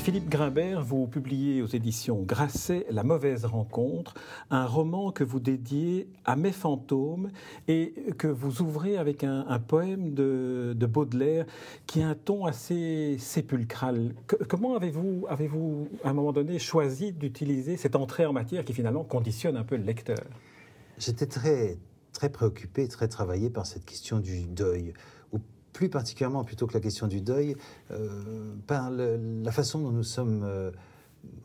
Philippe Grimbert, vous publiez aux éditions Grasset La mauvaise rencontre, un roman que vous dédiez à mes fantômes et que vous ouvrez avec un, poème de, Baudelaire qui a un ton assez sépulcral. comment avez-vous, avez-vous, à un moment donné, choisi d'utiliser cette entrée en matière qui finalement conditionne un peu le lecteur? J'étais très, très préoccupé, très travaillé par cette question du deuil plus particulièrement, plutôt que la question du deuil, euh, par la façon dont nous sommes euh,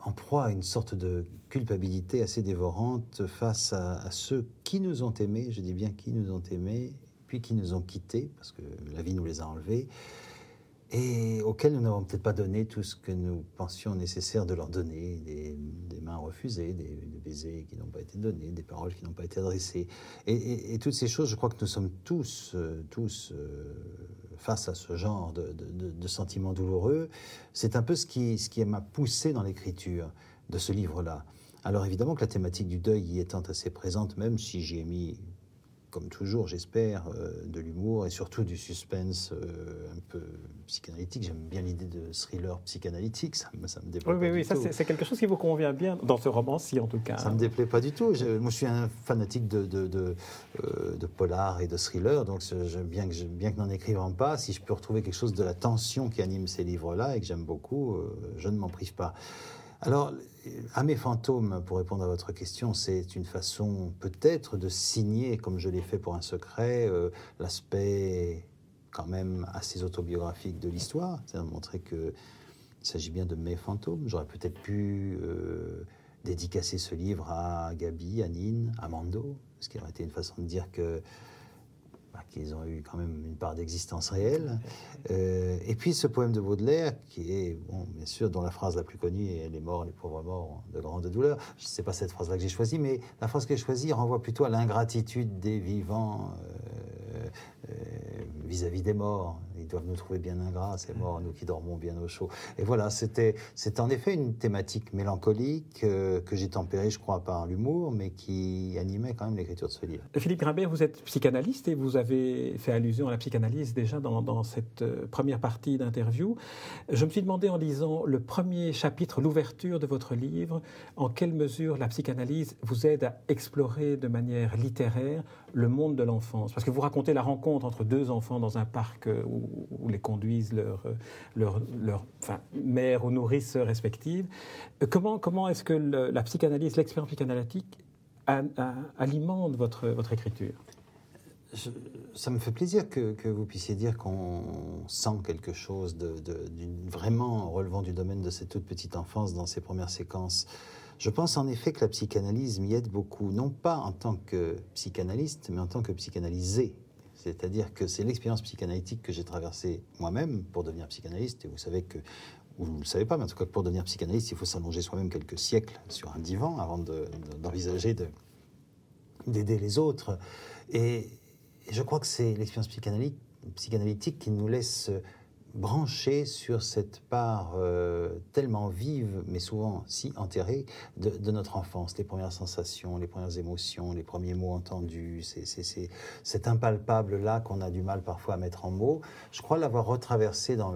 en proie à une sorte de culpabilité assez dévorante face à, ceux qui nous ont aimés, je dis bien qui nous ont aimés, puis qui nous ont quittés, parce que la vie nous les a enlevés, et auxquels nous n'avons peut-être pas donné tout ce que nous pensions nécessaire de leur donner, des, mains refusées, des, baisers qui n'ont pas été donnés, des paroles qui n'ont pas été adressées. Et, toutes ces choses, je crois que nous sommes tous, euh, tous face à ce genre de, sentiments douloureux, c'est un peu ce qui, ce qui m'a poussé dans l'écriture de ce livre-là. Alors évidemment que la thématique du deuil y étant assez présente, même si j'y ai mis comme toujours, j'espère, euh, de l'humour et surtout du suspense euh, un peu psychanalytique. J'aime bien l'idée de thriller psychanalytique, ça me, ça me déplaît oui, oui, oui, ça c'est quelque chose qui vous convient bien dans ce roman-ci en tout cas. Ça ne me déplaît pas du tout. Je, moi je suis un fanatique de, de, de, euh, de polar et de thriller, donc je, bien que, bien que n'en écrivant pas, si je peux retrouver quelque chose de la tension qui anime ces livres-là et que j'aime beaucoup, je ne m'en prive pas. Alors, mes fantômes, pour répondre à votre question, c'est une façon peut-être de signer, comme je l'ai fait pour un secret, euh, l'aspect quand même assez autobiographique de l'histoire, c'est-à-dire montrer qu'il s'agit bien de mes fantômes. J'aurais peut-être pu euh, dédicacer ce livre à Gabi, à Nine, à Mando, ce qui aurait été une façon de dire que qu'ils ont eu quand même une part d'existence réelle. Euh, et puis ce poème de Baudelaire, qui est, bon, bien sûr, dont la phrase la plus connue est Les morts, les pauvres morts, de grande douleur. Je ne sais pas cette phrase-là que j'ai choisie, mais la phrase que j'ai choisie renvoie plutôt à l'ingratitude des vivants. Euh, euh, vis-à-vis des morts. Ils doivent nous trouver bien ingrats, ces morts, nous qui dormons bien au chaud. Et voilà, c'était, c'est en effet une thématique mélancolique euh, que j'ai tempérée, je crois, par l'humour, mais qui animait quand même l'écriture de ce livre. Philippe Grimbert, vous êtes psychanalyste et vous avez fait allusion à la psychanalyse déjà dans, dans cette euh, première partie d'interview. Je me suis demandé en lisant le premier chapitre, l'ouverture de votre livre, en quelle mesure la psychanalyse vous aide à explorer de manière littéraire le monde de l'enfance? Parce que vous racontez la rencontre entre deux enfants dans un parc euh, où, les conduisent leurs leur, leur, enfin, mères ou nourrices respectives. Euh, comment, comment est-ce que la psychanalyse, l'expérience psychanalytique alimente votre, votre écriture? Ça me fait plaisir que, que vous puissiez dire qu'on sent quelque chose de, vraiment relevant du domaine de cette toute petite enfance dans ces premières séquences. Je pense en effet que la psychanalyse m'y aide beaucoup, non pas en tant que psychanalyste, mais en tant que psychanalysé. C'est-à-dire que c'est l'expérience psychanalytique que j'ai traversée moi-même pour devenir psychanalyste. Et vous savez que, vous ne le savez pas, mais en tout cas, pour devenir psychanalyste, il faut s'allonger soi-même quelques siècles sur un divan avant d'envisager de, d'aider les autres. Et, je crois que c'est l'expérience psychanalytique qui nous laisse branché sur cette part euh, tellement vive, mais souvent si enterrée, de, notre enfance, les premières sensations, les premières émotions, les premiers mots entendus, c'est cet impalpable-là qu'on a du mal parfois à mettre en mots. Je crois l'avoir retraversé dans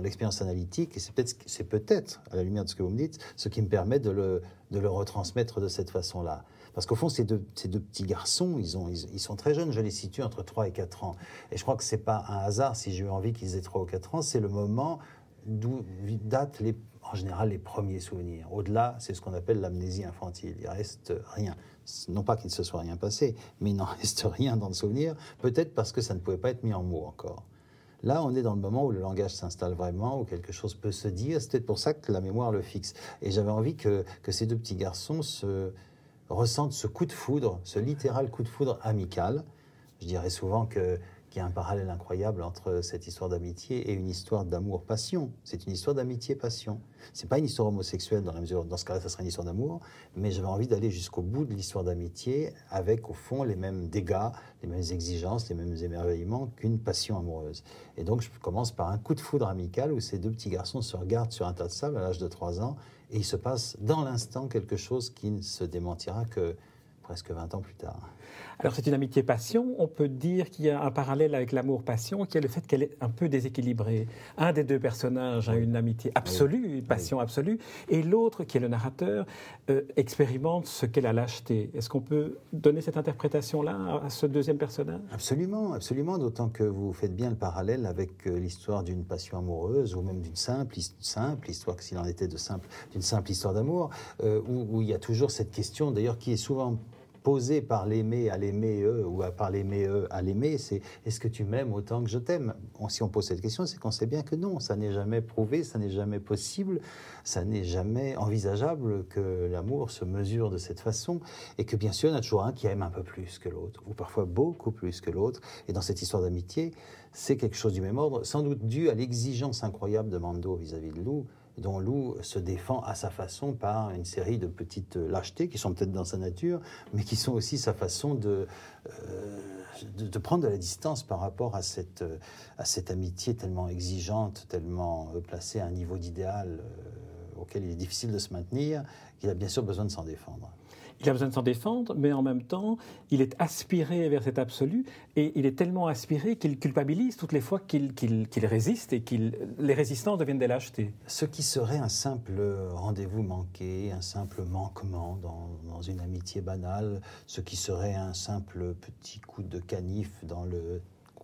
l'expérience dans, dans, analytique, et c'est peut-être, peut-être, à la lumière de ce que vous me dites, ce qui me permet de le, de le retransmettre de cette façon-là. Parce qu'au fond, ces deux, petits garçons, ils, ont, ils, sont très jeunes, je les situe entre 3 et 4 ans. Et je crois que ce n'est pas un hasard si j'ai eu envie qu'ils aient 3 ou 4 ans, c'est le moment d'où datent en général les premiers souvenirs. Au-delà, c'est ce qu'on appelle l'amnésie infantile. Il reste rien. Non pas qu'il ne se soit rien passé, mais il n'en reste rien dans le souvenir, peut-être parce que ça ne pouvait pas être mis en mots encore. Là, on est dans le moment où le langage s'installe vraiment, où quelque chose peut se dire. C'est peut-être pour ça que la mémoire le fixe. Et j'avais envie que ces deux petits garçons se, ressentent ce coup de foudre, ce littéral coup de foudre amical. Je dirais souvent qu'il y a un parallèle incroyable entre cette histoire d'amitié et une histoire d'amour-passion. C'est une histoire d'amitié-passion. C'est pas une histoire homosexuelle dans la mesure, dans ce cas-là, ça serait une histoire d'amour, mais j'avais envie d'aller jusqu'au bout de l'histoire d'amitié avec, au fond, les mêmes dégâts, les mêmes exigences, les mêmes émerveillements qu'une passion amoureuse. Et donc, je commence par un coup de foudre amical où ces deux petits garçons se regardent sur un tas de sable à l'âge de 3 ans et il se passe dans l'instant quelque chose qui ne se démentira que presque 20 ans plus tard. Alors c'est une amitié-passion. On peut dire qu'il y a un parallèle avec l'amour-passion, qui est le fait qu'elle est un peu déséquilibrée. Un des deux personnages a une amitié absolue, une passion absolue, et l'autre, qui est le narrateur, euh, expérimente ce qu'est la lâcheté. Est-ce qu'on peut donner cette interprétation-là à ce deuxième personnage? Absolument, absolument, d'autant que vous faites bien le parallèle avec euh, l'histoire d'une passion amoureuse, ou même d'une simple, simple histoire, s'il en était de simple, d'une simple histoire d'amour, euh, où, où il y a toujours cette question, d'ailleurs, qui est souvent posé par l'aimer à l'aimer eux ou par l'aimer eux à l'aimer, c'est est-ce que tu m'aimes autant que je t'aime? Si on pose cette question, c'est qu'on sait bien que non, ça n'est jamais prouvé, ça n'est jamais possible, ça n'est jamais envisageable que l'amour se mesure de cette façon et que bien sûr, il y en a toujours un qui aime un peu plus que l'autre ou parfois beaucoup plus que l'autre. Et dans cette histoire d'amitié, c'est quelque chose du même ordre, sans doute dû à l'exigence incroyable de Mando vis-à-vis -vis de Lou dont Lou se défend à sa façon par une série de petites lâchetés qui sont peut-être dans sa nature, mais qui sont aussi sa façon de, euh, de, prendre de la distance par rapport à cette, à cette amitié tellement exigeante, tellement euh, placée à un niveau d'idéal euh, auquel il est difficile de se maintenir, qu'il a bien sûr besoin de s'en défendre. Il a besoin de s'en défendre, mais en même temps, il est aspiré vers cet absolu, et il est tellement aspiré qu'il culpabilise toutes les fois qu'il résiste, et que les résistances deviennent des lâchetés. Ce qui serait un simple rendez-vous manqué, un simple manquement dans, dans, une amitié banale, ce qui serait un simple petit coup de canif dans le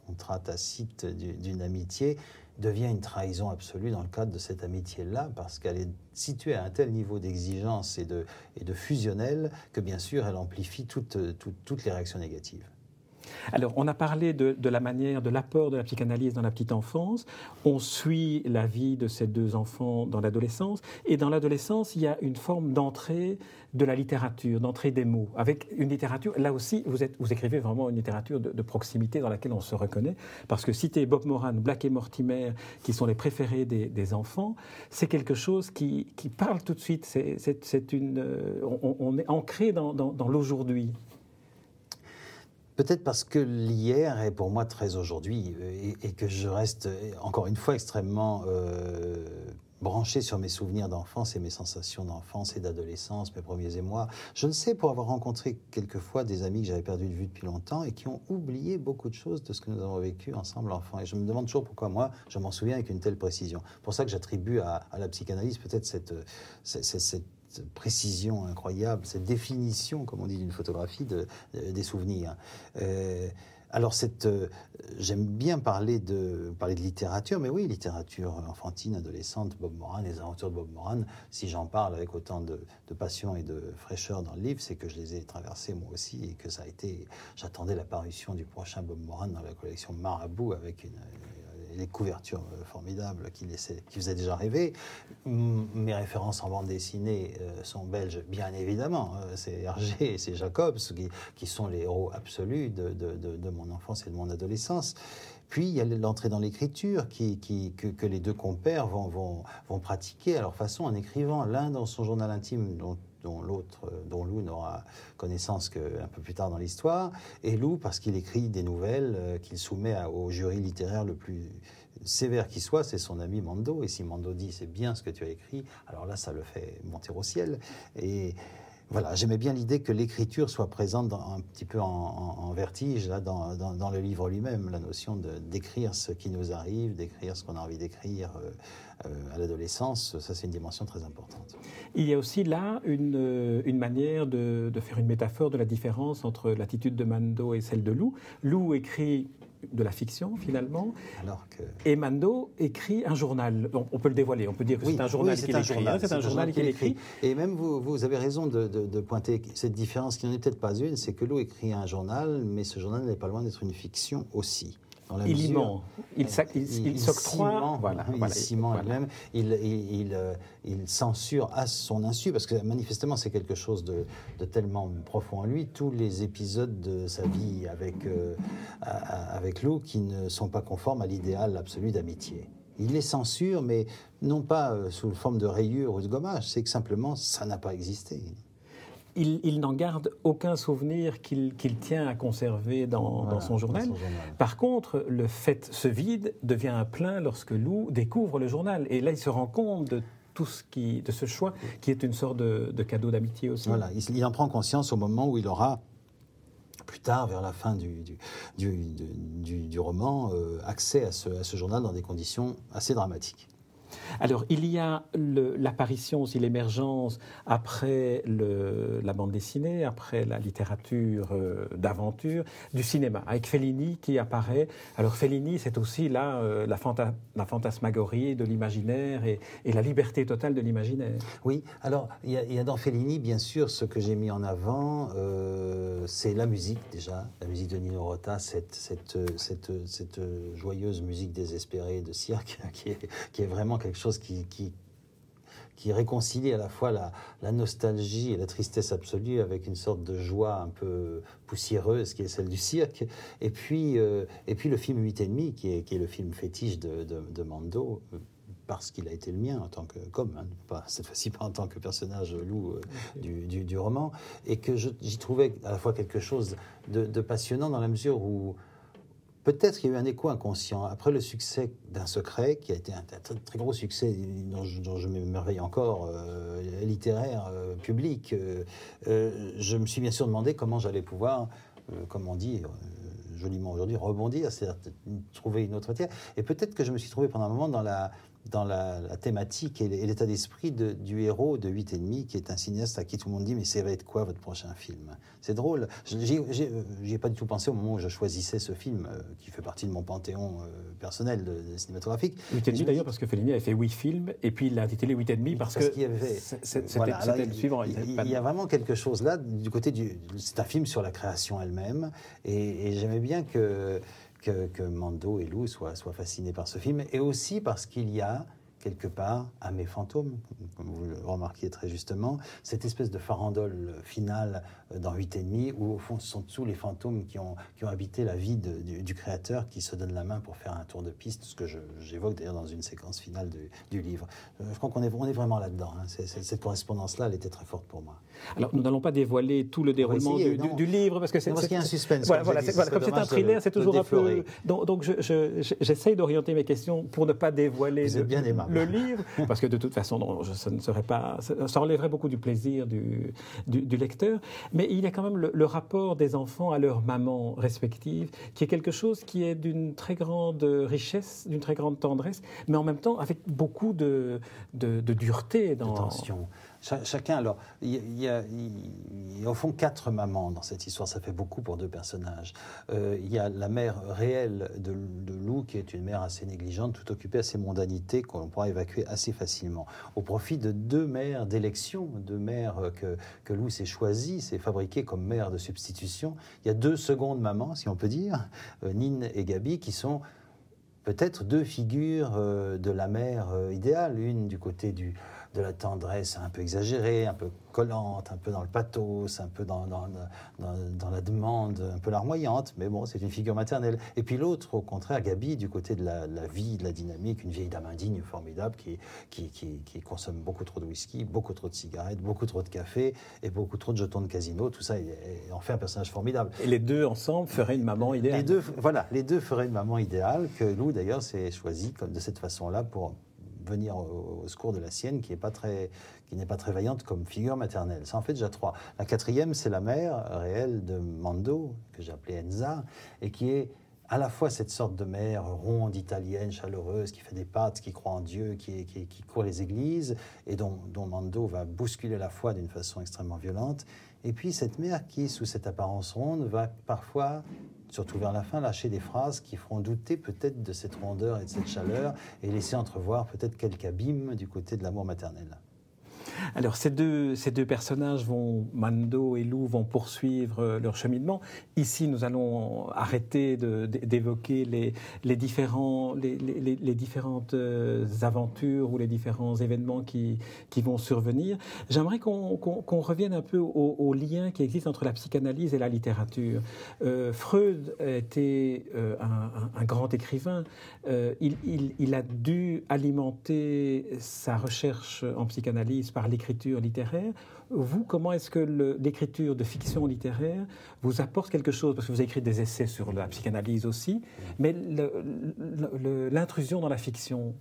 contrat tacite d'une amitié, devient une trahison absolue dans le cadre de cette amitié-là, parce qu'elle est située à un tel niveau d'exigence et de, et de fusionnel que bien sûr elle amplifie toutes, toutes les réactions négatives. Alors, on a parlé de, la manière, de l'apport de la psychanalyse dans la petite enfance. On suit la vie de ces deux enfants dans l'adolescence. Et dans l'adolescence, il y a une forme d'entrée de la littérature, d'entrée des mots, avec une littérature. Là aussi, vous, écrivez vraiment une littérature de, proximité dans laquelle on se reconnaît. Parce que citer Bob Moran, Black et Mortimer, qui sont les préférés des, enfants, c'est quelque chose qui, parle tout de suite. C'est une, euh, on, est ancré dans l'aujourd'hui. Peut-être parce que l'hier est pour moi très aujourd'hui euh, et, que je reste euh, encore une fois extrêmement euh, branché sur mes souvenirs d'enfance et mes sensations d'enfance et d'adolescence, mes premiers émois. Je ne sais pour avoir rencontré quelquefois des amis que j'avais perdu de vue depuis longtemps et qui ont oublié beaucoup de choses de ce que nous avons vécu ensemble enfant. Et je me demande toujours pourquoi moi, je m'en souviens avec une telle précision. Pour ça que j'attribue à, la psychanalyse peut-être cette, cette précision incroyable, cette définition, comme on dit, d'une photographie de, des souvenirs. Euh, alors, euh, j'aime bien parler de, parler de littérature, mais oui, littérature enfantine, adolescente, Bob Moran, les aventures de Bob Moran. Si j'en parle avec autant de, passion et de fraîcheur dans le livre, c'est que je les ai traversés moi aussi et que ça a été. J'attendais la parution du prochain Bob Moran dans la collection Marabout avec une les couvertures euh, formidables qui, qui faisaient déjà rêver. Mes références en bande dessinée euh, sont belges, bien évidemment. Euh, c'est Hergé et c'est Jacobs qui, qui, sont les héros absolus de, de, de, mon enfance et de mon adolescence. Puis il y a l'entrée dans l'écriture qui, qui, que, que, les deux compères vont, vont, vont, pratiquer à leur façon en écrivant l'un dans son journal intime dont dont l'autre, dont Lou n'aura connaissance qu'un peu plus tard dans l'histoire, et Lou parce qu'il écrit des nouvelles euh, qu'il soumet au jury littéraire le plus sévère qui soit, c'est son ami Mando, et si Mando dit c'est bien ce que tu as écrit, alors là ça le fait monter au ciel, et voilà, j'aimais bien l'idée que l'écriture soit présente un petit peu en, vertige là, dans, le livre lui-même, la notion d'écrire ce qui nous arrive, d'écrire ce qu'on a envie d'écrire. Euh, euh, à l'adolescence, ça c'est une dimension très importante. Il y a aussi là une, euh, manière de, faire une métaphore de la différence entre l'attitude de Mando et celle de Lou. Lou écrit de la fiction finalement. Alors que... Et Mando écrit un journal. On, peut le dévoiler, on peut dire que c'est un journal qu'il écrit. C'est un journal qu'il écrit. Et même vous, vous avez raison de, de, pointer cette différence qui n'en est peut-être pas une, c'est que Lou écrit un journal, mais ce journal n'est pas loin d'être une fiction aussi. Dans la il mesure- ment. Il, s'octroie. Voilà, il voilà, cimente voilà. lui-même, il, il, il, euh, il censure à son insu, parce que manifestement c'est quelque chose de, de tellement profond en lui, tous les épisodes de sa vie avec, euh, avec Lou qui ne sont pas conformes à l'idéal absolu d'amitié. Il les censure, mais non pas euh, sous forme de rayures ou de gommage, c'est que simplement ça n'a pas existé. Il, il n'en garde aucun souvenir qu'il tient à conserver dans, son journal. dans son journal. Par contre, le fait se vide devient un plein lorsque Lou découvre le journal. Et là, il se rend compte de tout ce qui, de ce choix qui est une sorte de, de cadeau d'amitié aussi. Voilà, il, il en prend conscience au moment où il aura, plus tard, vers la fin du, du, du, du- du- du roman, euh, accès à ce, à ce journal dans des conditions assez dramatiques. Alors, il y a l'apparition aussi, l'émergence après la bande dessinée, après la littérature euh, d'aventure, du cinéma, avec Fellini qui apparaît. Alors, Fellini, c'est aussi là euh, la, fantasmagorie de l'imaginaire et, la liberté totale de l'imaginaire. Oui, alors il y, a- dans Fellini, bien sûr, ce que j'ai mis en avant, euh, c'est la musique déjà, la musique de Nino Rota, cette, joyeuse musique désespérée de cirque, qui est vraiment quelque chose qui, qui, qui réconcilie à la fois la, la nostalgie et la tristesse absolue avec une sorte de joie un peu poussiéreuse qui est celle du cirque. Et puis, euh, et puis le film 8 et demi, qui est, qui est le film fétiche de, de, de Mando, parce qu'il a été le mien en tant que comme, hein, pas, cette fois-ci pas en tant que personnage loup euh, du, du- du roman, et que j'y trouvais à la fois quelque chose de, de passionnant dans la mesure où Peut-être qu'il y a eu un écho inconscient. Après le succès d'un secret, qui a été un, très, gros succès dont je, dont je m'émerveille encore, euh, littéraire, euh, public, euh, je me suis bien sûr demandé comment j'allais pouvoir, comme on dit joliment aujourd'hui, rebondir, c'est-à-dire trouver une autre matière. Et peut-être que je me suis trouvé pendant un moment dans la, dans la, la thématique et l'état d'esprit de- du héros de 8 et demi, qui est un cinéaste à qui tout le monde dit mais ça va être quoi votre prochain film? C'est drôle. J'y ai pas du tout pensé au moment où je choisissais ce film, euh, qui fait partie de mon panthéon euh, personnel de, de cinématographique. 8 et demi d'ailleurs parce que Fellini avait fait 8 films et puis il l'a intitulé 8 et demi parce, Parce que c'est- c'était Voilà, le suivant. Il, y a vraiment quelque chose là du côté du. C'est un film sur la création elle-même, et, et j'aimais bien que, que, Mando et Lou soient fascinés par ce film, et aussi parce qu'il y a quelque part à mes fantômes, comme vous le remarquiez très justement, cette espèce de farandole finale euh, dans 8 et demi, où au fond ce sont tous les fantômes qui ont, qui ont habité la vie de- du, du créateur qui se donne la main pour faire un tour de piste, ce que j'évoque d'ailleurs dans une séquence finale du, du livre. Euh, je crois qu'on est, on est vraiment là-dedans. hein. Cette correspondance-là, elle était très forte pour moi. Alors nous n'allons pas dévoiler tout le déroulement essayer, du, livre parce que c'est parce qu'il y a un suspense, Voilà, comme voilà, c'est- dit, voilà, ce comme serait c'est un thriller, le- c'est toujours un peu. Donc, donc je- je- je- j'essaye d'orienter mes questions pour ne pas dévoiler Vous êtes bien aimable. le livre, parce que de toute façon, ça ne serait pas, ça, enlèverait beaucoup du plaisir du, lecteur. Mais il y a quand même le, rapport des enfants à leurs mamans respectives, qui est quelque chose qui est d'une très grande richesse, d'une très grande tendresse, mais en même temps avec beaucoup de, de, de dureté dans. Attention. Cha- chacun, alors, il y, y a, au fond quatre mamans dans cette histoire, ça fait beaucoup pour deux personnages. Euh, il y a la mère réelle de, Lou, qui est une mère assez négligente, tout occupée à ses mondanités qu'on pourra évacuer assez facilement, au profit de deux mères d'élection, deux mères que, que Lou s'est choisies, s'est fabriquée comme mère de substitution. Il y a deux secondes mamans, si on peut dire, euh, Nine et Gabi, qui sont peut-être deux figures euh, de la mère euh, idéale, une du côté du, de la tendresse un peu exagérée, un peu collante, un peu dans le pathos, un peu dans, dans, dans, dans la demande, un peu larmoyante, mais bon, c'est une figure maternelle. Et puis l'autre, au contraire, Gabi, du côté de la, la vie, de la dynamique, une vieille dame indigne, formidable, qui, qui, qui, qui consomme beaucoup trop de whisky, beaucoup trop de cigarettes, beaucoup trop de café et beaucoup trop de jetons de casino. Tout ça est- en fait un personnage formidable. Et les deux ensemble feraient une maman idéale. Les deux, voilà, les deux feraient une maman idéale que Lou d'ailleurs s'est choisi comme de cette façon-là pour venir au, secours de la sienne qui n'est pas très vaillante comme figure maternelle. Ça en fait déjà trois. La quatrième, c'est la mère réelle de Mando que j'ai appelée Enza et qui est à la fois cette sorte de mère ronde, italienne, chaleureuse, qui fait des pâtes, qui croit en Dieu, qui, qui, court les églises, et dont Mando va bousculer la foi d'une façon extrêmement violente. Et puis cette mère qui, sous cette apparence ronde, va parfois, surtout vers la fin, lâcher des phrases qui feront douter peut-être de cette rondeur et de cette chaleur, et laisser entrevoir peut-être quelques abîmes du côté de l'amour maternel. Alors ces deux, ces deux personnages vont, Mando et Lou, vont poursuivre euh, leur cheminement. Ici, nous allons arrêter d'évoquer les, les, différents, les, les, différentes euh, aventures ou les différents événements qui, qui vont survenir. J'aimerais qu'on revienne un peu au, lien qui existe entre la psychanalyse et la littérature. Euh, Freud était un, un, grand écrivain. il, il, il a dû alimenter sa recherche en psychanalyse par l'écriture littéraire. Vous, comment est-ce que l'écriture de fiction littéraire vous apporte quelque chose? Parce que vous écrit des essais sur la psychanalyse aussi, mais l'intrusion dans la fiction,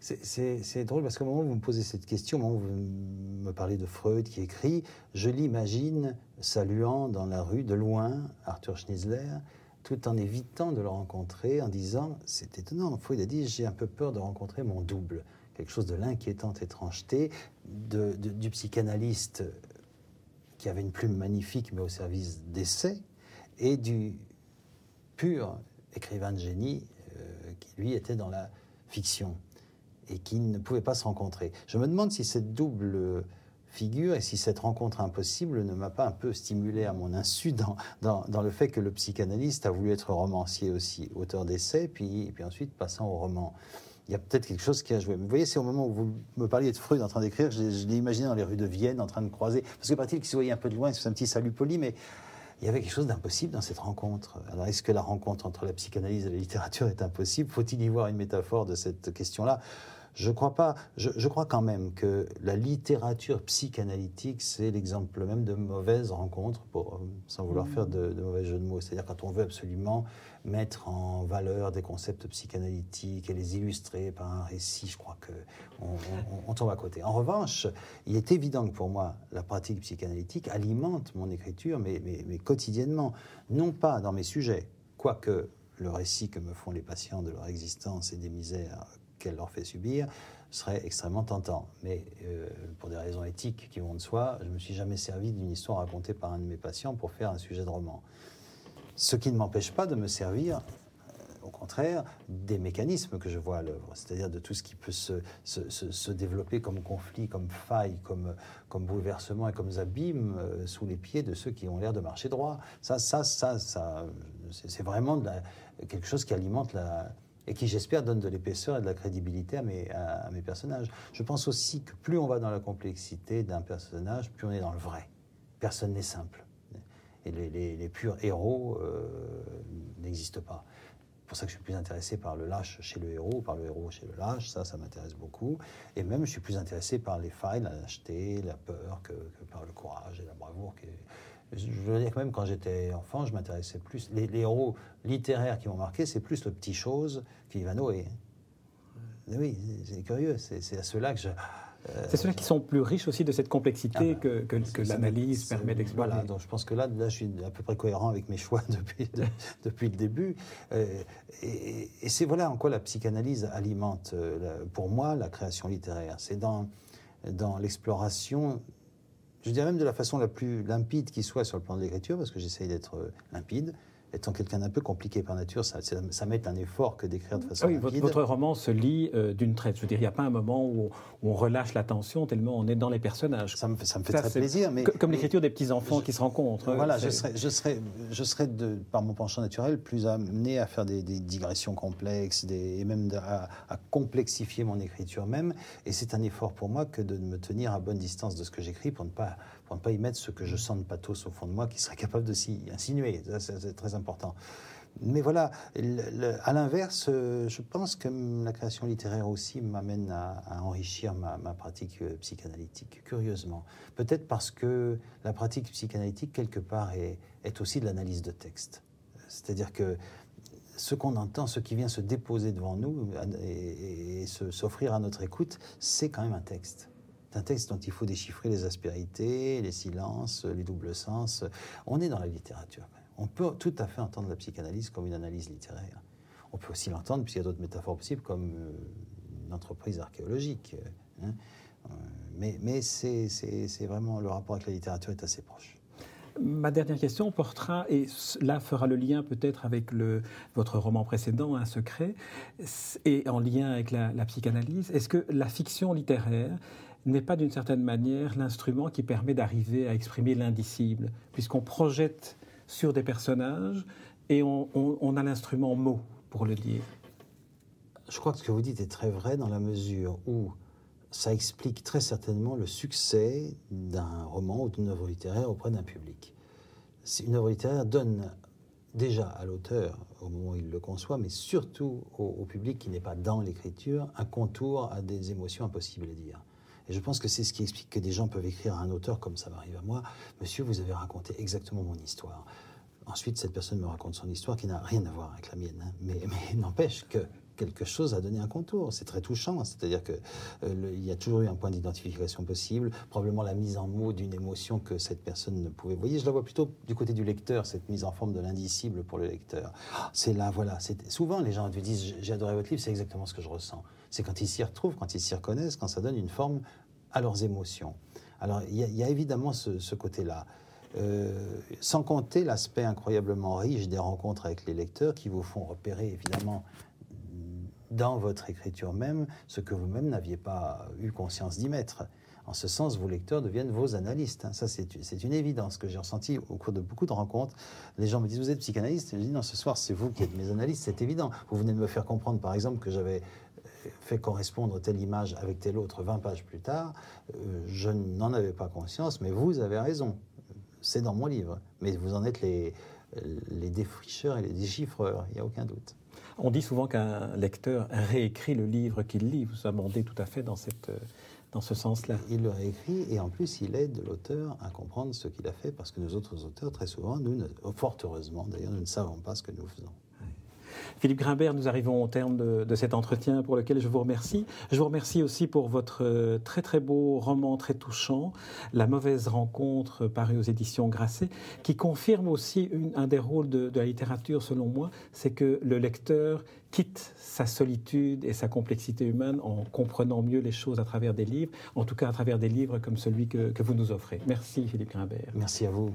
c'est drôle parce qu'au moment où vous me posez cette question, au moment où vous me parlez de Freud qui écrit, je l'imagine saluant dans la rue de loin Arthur Schnitzler, tout en évitant de le rencontrer, en disant C'est étonnant, Freud a dit J'ai un peu peur de rencontrer mon double quelque chose de l'inquiétante étrangeté du psychanalyste qui avait une plume magnifique mais au service d'essai, et du pur écrivain de génie euh, qui lui était dans la fiction et qui ne pouvait pas se rencontrer. Je me demande si cette double figure et si cette rencontre impossible ne m'a pas un peu stimulé à mon insu dans, dans, le fait que le psychanalyste a voulu être romancier aussi, auteur d'essais, puis, puis ensuite passant au roman il y a peut-être quelque chose qui a joué. vous voyez, c'est au moment où vous me parliez de Freud en train d'écrire, je, l'ai imaginé dans les rues de Vienne en train de croiser. Parce que paraît-il qu'il se voyait un peu de loin, c'est un petit salut poli, mais il y avait quelque chose d'impossible dans cette rencontre. Alors, est-ce que la rencontre entre la psychanalyse et la littérature est impossible? Faut-il y voir une métaphore de cette question-là? Je crois pas. Je, crois quand même que la littérature psychanalytique, c'est l'exemple même de mauvaises rencontres, pour, sans vouloir mmh. faire de, de mauvais jeux de mots. C'est-à-dire quand on veut absolument mettre en valeur des concepts psychanalytiques et les illustrer par un récit, je crois que on, tombe à côté. En revanche, il est évident que pour moi, la pratique psychanalytique alimente mon écriture, mais, mais quotidiennement, non pas dans mes sujets, quoique le récit que me font les patients de leur existence et des misères qu'elle leur fait subir serait extrêmement tentant. Mais euh, pour des raisons éthiques qui vont de soi, je ne me suis jamais servi d'une histoire racontée par un de mes patients pour faire un sujet de roman. Ce qui ne m'empêche pas de me servir euh, au contraire, des mécanismes que je vois à l'œuvre, c'est-à-dire de tout ce qui peut se, se, se, développer comme conflit, comme faille, comme, comme bouleversement et comme abîmes euh, sous les pieds de ceux qui ont l'air de marcher droit. Ça, ça, ça, ça c'est vraiment quelque chose qui alimente la, et qui, j'espère, donne de l'épaisseur et de la crédibilité à mes, personnages. Je pense aussi que plus on va dans la complexité d'un personnage, plus on est dans le vrai. Personne n'est simple. Et les, purs héros euh, n'existent pas. C'est pour ça que je suis plus intéressé par le lâche chez le héros, par le héros chez le lâche, ça, ça m'intéresse beaucoup. Et même, je suis plus intéressé par les failles, la lâcheté, la peur, que, par le courage et la bravoure. Je veux dire que même quand j'étais enfant, je m'intéressais plus. Les, héros littéraires qui m'ont marqué, c'est plus le petit chose qu'Ivanoé. Oui, c'est curieux. C'est à ceux-là que je. Euh, c'est ceux-là qui sont plus riches aussi de cette complexité ah bah, que, que, l'analyse permet d'explorer. Voilà, donc je pense que là, là, je suis à peu près cohérent avec mes choix depuis, depuis le début. Euh, et, et c'est voilà en quoi la psychanalyse alimente, euh, pour moi, la création littéraire. C'est dans, dans l'exploration je dirais même de la façon la plus limpide qui soit sur le plan de l'écriture, parce que j'essaye d'être euh, limpide, étant quelqu'un d'un peu compliqué par nature, ça, ça, met un effort que d'écrire de façon oui, Votre, roman se lit euh, d'une traite. Je veux dire, il n'y a pas un moment où, on relâche l'attention tellement on est dans les personnages. Ça me, ça me fait très plaisir. Mais, comme l'écriture des petits-enfants qui se rencontrent. Voilà, je serais, je serais, je serais de, par mon penchant naturel, plus amené à faire des, digressions complexes des, et même à, à, complexifier mon écriture même. Et c'est un effort pour moi que de me tenir à bonne distance de ce que j'écris pour ne pas pour ne pas y mettre ce que je sens de pathos au fond de moi qui serait capable de s'y insinuer. C'est très important. Mais voilà, à l'inverse, euh, je pense que la création littéraire aussi m'amène à, enrichir ma, pratique euh, psychanalytique, curieusement. Peut-être parce que la pratique psychanalytique, quelque part, est, aussi de l'analyse de texte. C'est-à-dire que ce qu'on entend, ce qui vient se déposer devant nous et, et s'offrir à notre écoute, c'est quand même un texte. C'est un texte dont il faut déchiffrer les aspérités, les silences, les doubles sens. On est dans la littérature. On peut tout à fait entendre la psychanalyse comme une analyse littéraire. On peut aussi l'entendre, puisqu'il y a d'autres métaphores possibles, comme euh, une entreprise archéologique. Hein. Euh, mais, c'est vraiment le rapport avec la littérature est assez proche. Ma dernière question portera, et là fera le lien peut-être avec votre roman précédent, Un secret, et en lien avec la psychanalyse. Est-ce que la fiction littéraire n'est pas d'une certaine manière l'instrument qui permet d'arriver à exprimer l'indicible, puisqu'on projette sur des personnages et on, a l'instrument mot pour le dire. Je crois que ce que vous dites est très vrai dans la mesure où ça explique très certainement le succès d'un roman ou d'une œuvre littéraire auprès d'un public. Une œuvre littéraire donne déjà à l'auteur, au moment où il le conçoit, mais surtout au, public qui n'est pas dans l'écriture, un contour à des émotions impossibles à dire. Et je pense que c'est ce qui explique que des gens peuvent écrire à un auteur, comme ça m'arrive à moi, Monsieur, vous avez raconté exactement mon histoire. Ensuite, cette personne me raconte son histoire qui n'a rien à voir avec la mienne, hein. mais, n'empêche que quelque chose a donné un contour. C'est très touchant. C'est-à-dire qu'il euh, il y a toujours eu un point d'identification possible, probablement la mise en mots d'une émotion que cette personne ne pouvait. Vous voyez, je la vois plutôt du côté du lecteur, cette mise en forme de l'indicible pour le lecteur. C'est là, voilà. Souvent, les gens lui disent J'ai adoré votre livre, c'est exactement ce que je ressens. C'est quand ils s'y retrouvent, quand ils s'y reconnaissent, quand ça donne une forme à leurs émotions. Alors, il y, a évidemment ce, côté-là. Euh, sans compter l'aspect incroyablement riche des rencontres avec les lecteurs qui vous font repérer évidemment dans votre écriture même ce que vous-même n'aviez pas eu conscience d'y mettre. En ce sens, vos lecteurs deviennent vos analystes. Hein. Ça, c'est une évidence que j'ai ressenti au cours de beaucoup de rencontres. Les gens me disent Vous êtes psychanalyste? Je dis Non, ce soir, c'est vous qui êtes mes analystes, c'est évident. Vous venez de me faire comprendre, par exemple, que j'avais fait correspondre telle image avec telle autre 20 pages plus tard. Euh, je n'en avais pas conscience, mais vous avez raison. C'est dans mon livre. Mais vous en êtes les, les défricheurs et les déchiffreurs, il n'y a aucun doute. On dit souvent qu'un lecteur réécrit le livre qu'il lit. Vous amendez tout à fait dans, cette, dans ce sens-là. Il le réécrit et en plus il aide l'auteur à comprendre ce qu'il a fait parce que nous autres auteurs, très souvent, nous, fort heureusement d'ailleurs, nous ne savons pas ce que nous faisons. Philippe Grimbert, nous arrivons au terme de, cet entretien pour lequel je vous remercie. Je vous remercie aussi pour votre euh, très très beau roman très touchant, La mauvaise rencontre, paru aux éditions Grasset, qui confirme aussi un des rôles de, la littérature selon moi, c'est que le lecteur quitte sa solitude et sa complexité humaine en comprenant mieux les choses à travers des livres, en tout cas à travers des livres comme celui que vous nous offrez. Merci Philippe Grimbert. Merci à vous.